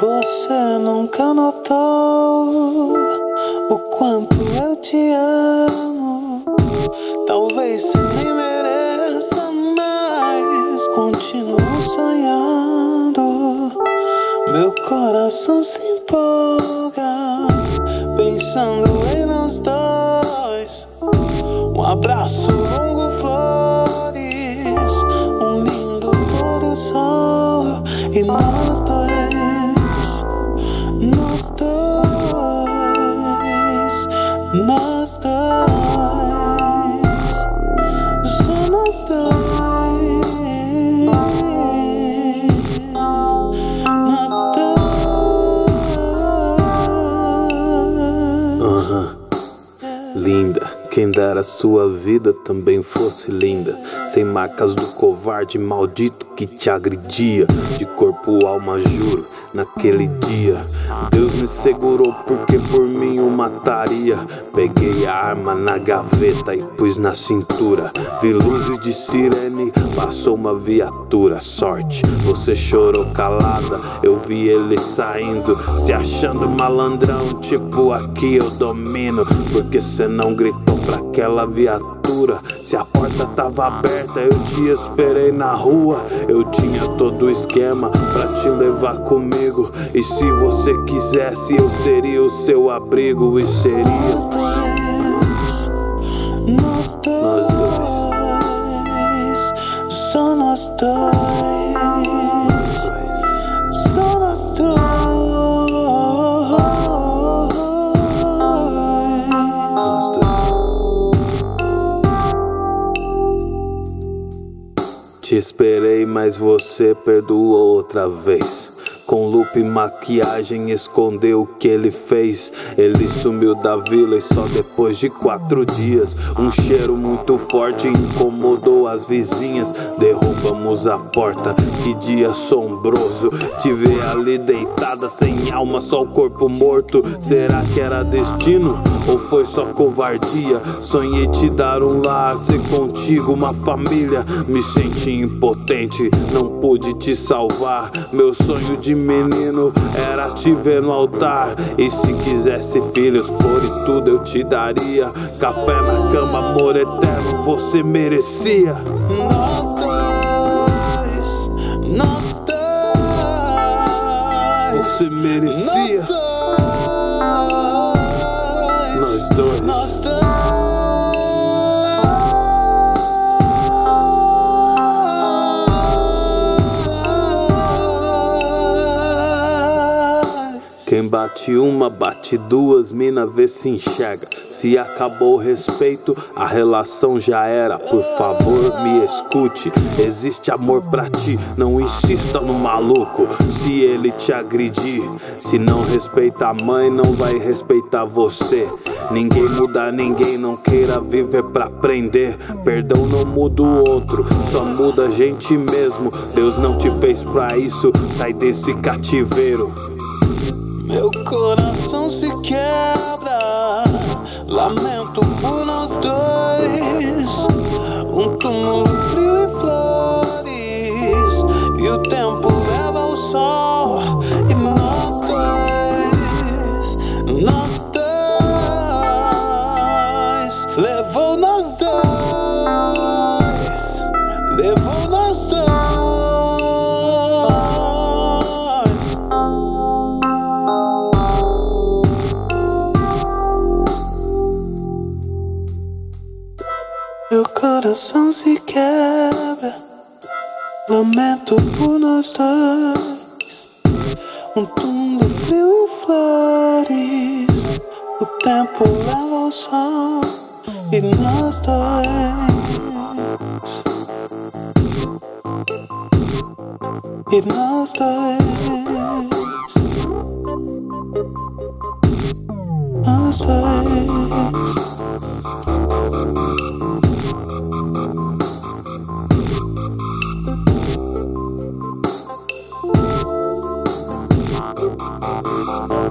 Você nunca notou o quanto eu te amo. Talvez você nem mereça, mas continuo sonhando. Coração se empolga, pensando em nós dois. Um abraço longo, flores, quem dera sua vida também fosse linda. Sem marcas do covarde maldito que te agredia. De corpo, alma, juro, naquele dia. Deus me segurou porque por mim o mataria. Peguei a arma na gaveta e pus na cintura. Vi luzes de sirene, passou uma viatura. Sorte, você chorou calada. Eu vi ele saindo, se achando malandrão. Tipo, aqui eu domino. Porque cê não gritou pra aquela viatura. Se a porta tava aberta, eu te esperei na rua. Eu tinha todo o esquema pra te levar comigo. E se você quisesse, eu seria o seu abrigo. E seria Nós nós dois. dois, só nós dois, esperei, mas você perdoou outra vez. Com lupa e maquiagem escondeu o que ele fez. Ele sumiu da vila e só depois de quatro dias. Um cheiro muito forte incomodou as vizinhas. Derrubamos a porta, que dia assombroso. Te ver ali deitada, sem alma, só o corpo morto. Será que era destino ou foi só covardia? Sonhei te dar um lar, ser contigo uma família. Me senti impotente, não pude te salvar. Meu sonho de menino era te ver no altar. E se quisesse filhos, flores, tudo eu te daria. Café na cama, amor eterno, você merecia. Nós Quem bate uma, bate duas, mina vê se enxerga. Se acabou o respeito, a relação já era. Por favor, me escute. Existe amor pra ti, não insista no maluco. Se ele te agredir, se não respeita a mãe, não vai respeitar você. Ninguém muda ninguém, não queira viver pra aprender. Perdão não muda o outro, só muda a gente mesmo. Deus não te fez pra isso, sai desse cativeiro. Meu coração se quebra, coração se quebra, lamento por nós dois. Um túmulo frio e flores, o tempo leva ao sol e nós dois. E nós dois. Nós dois. Space.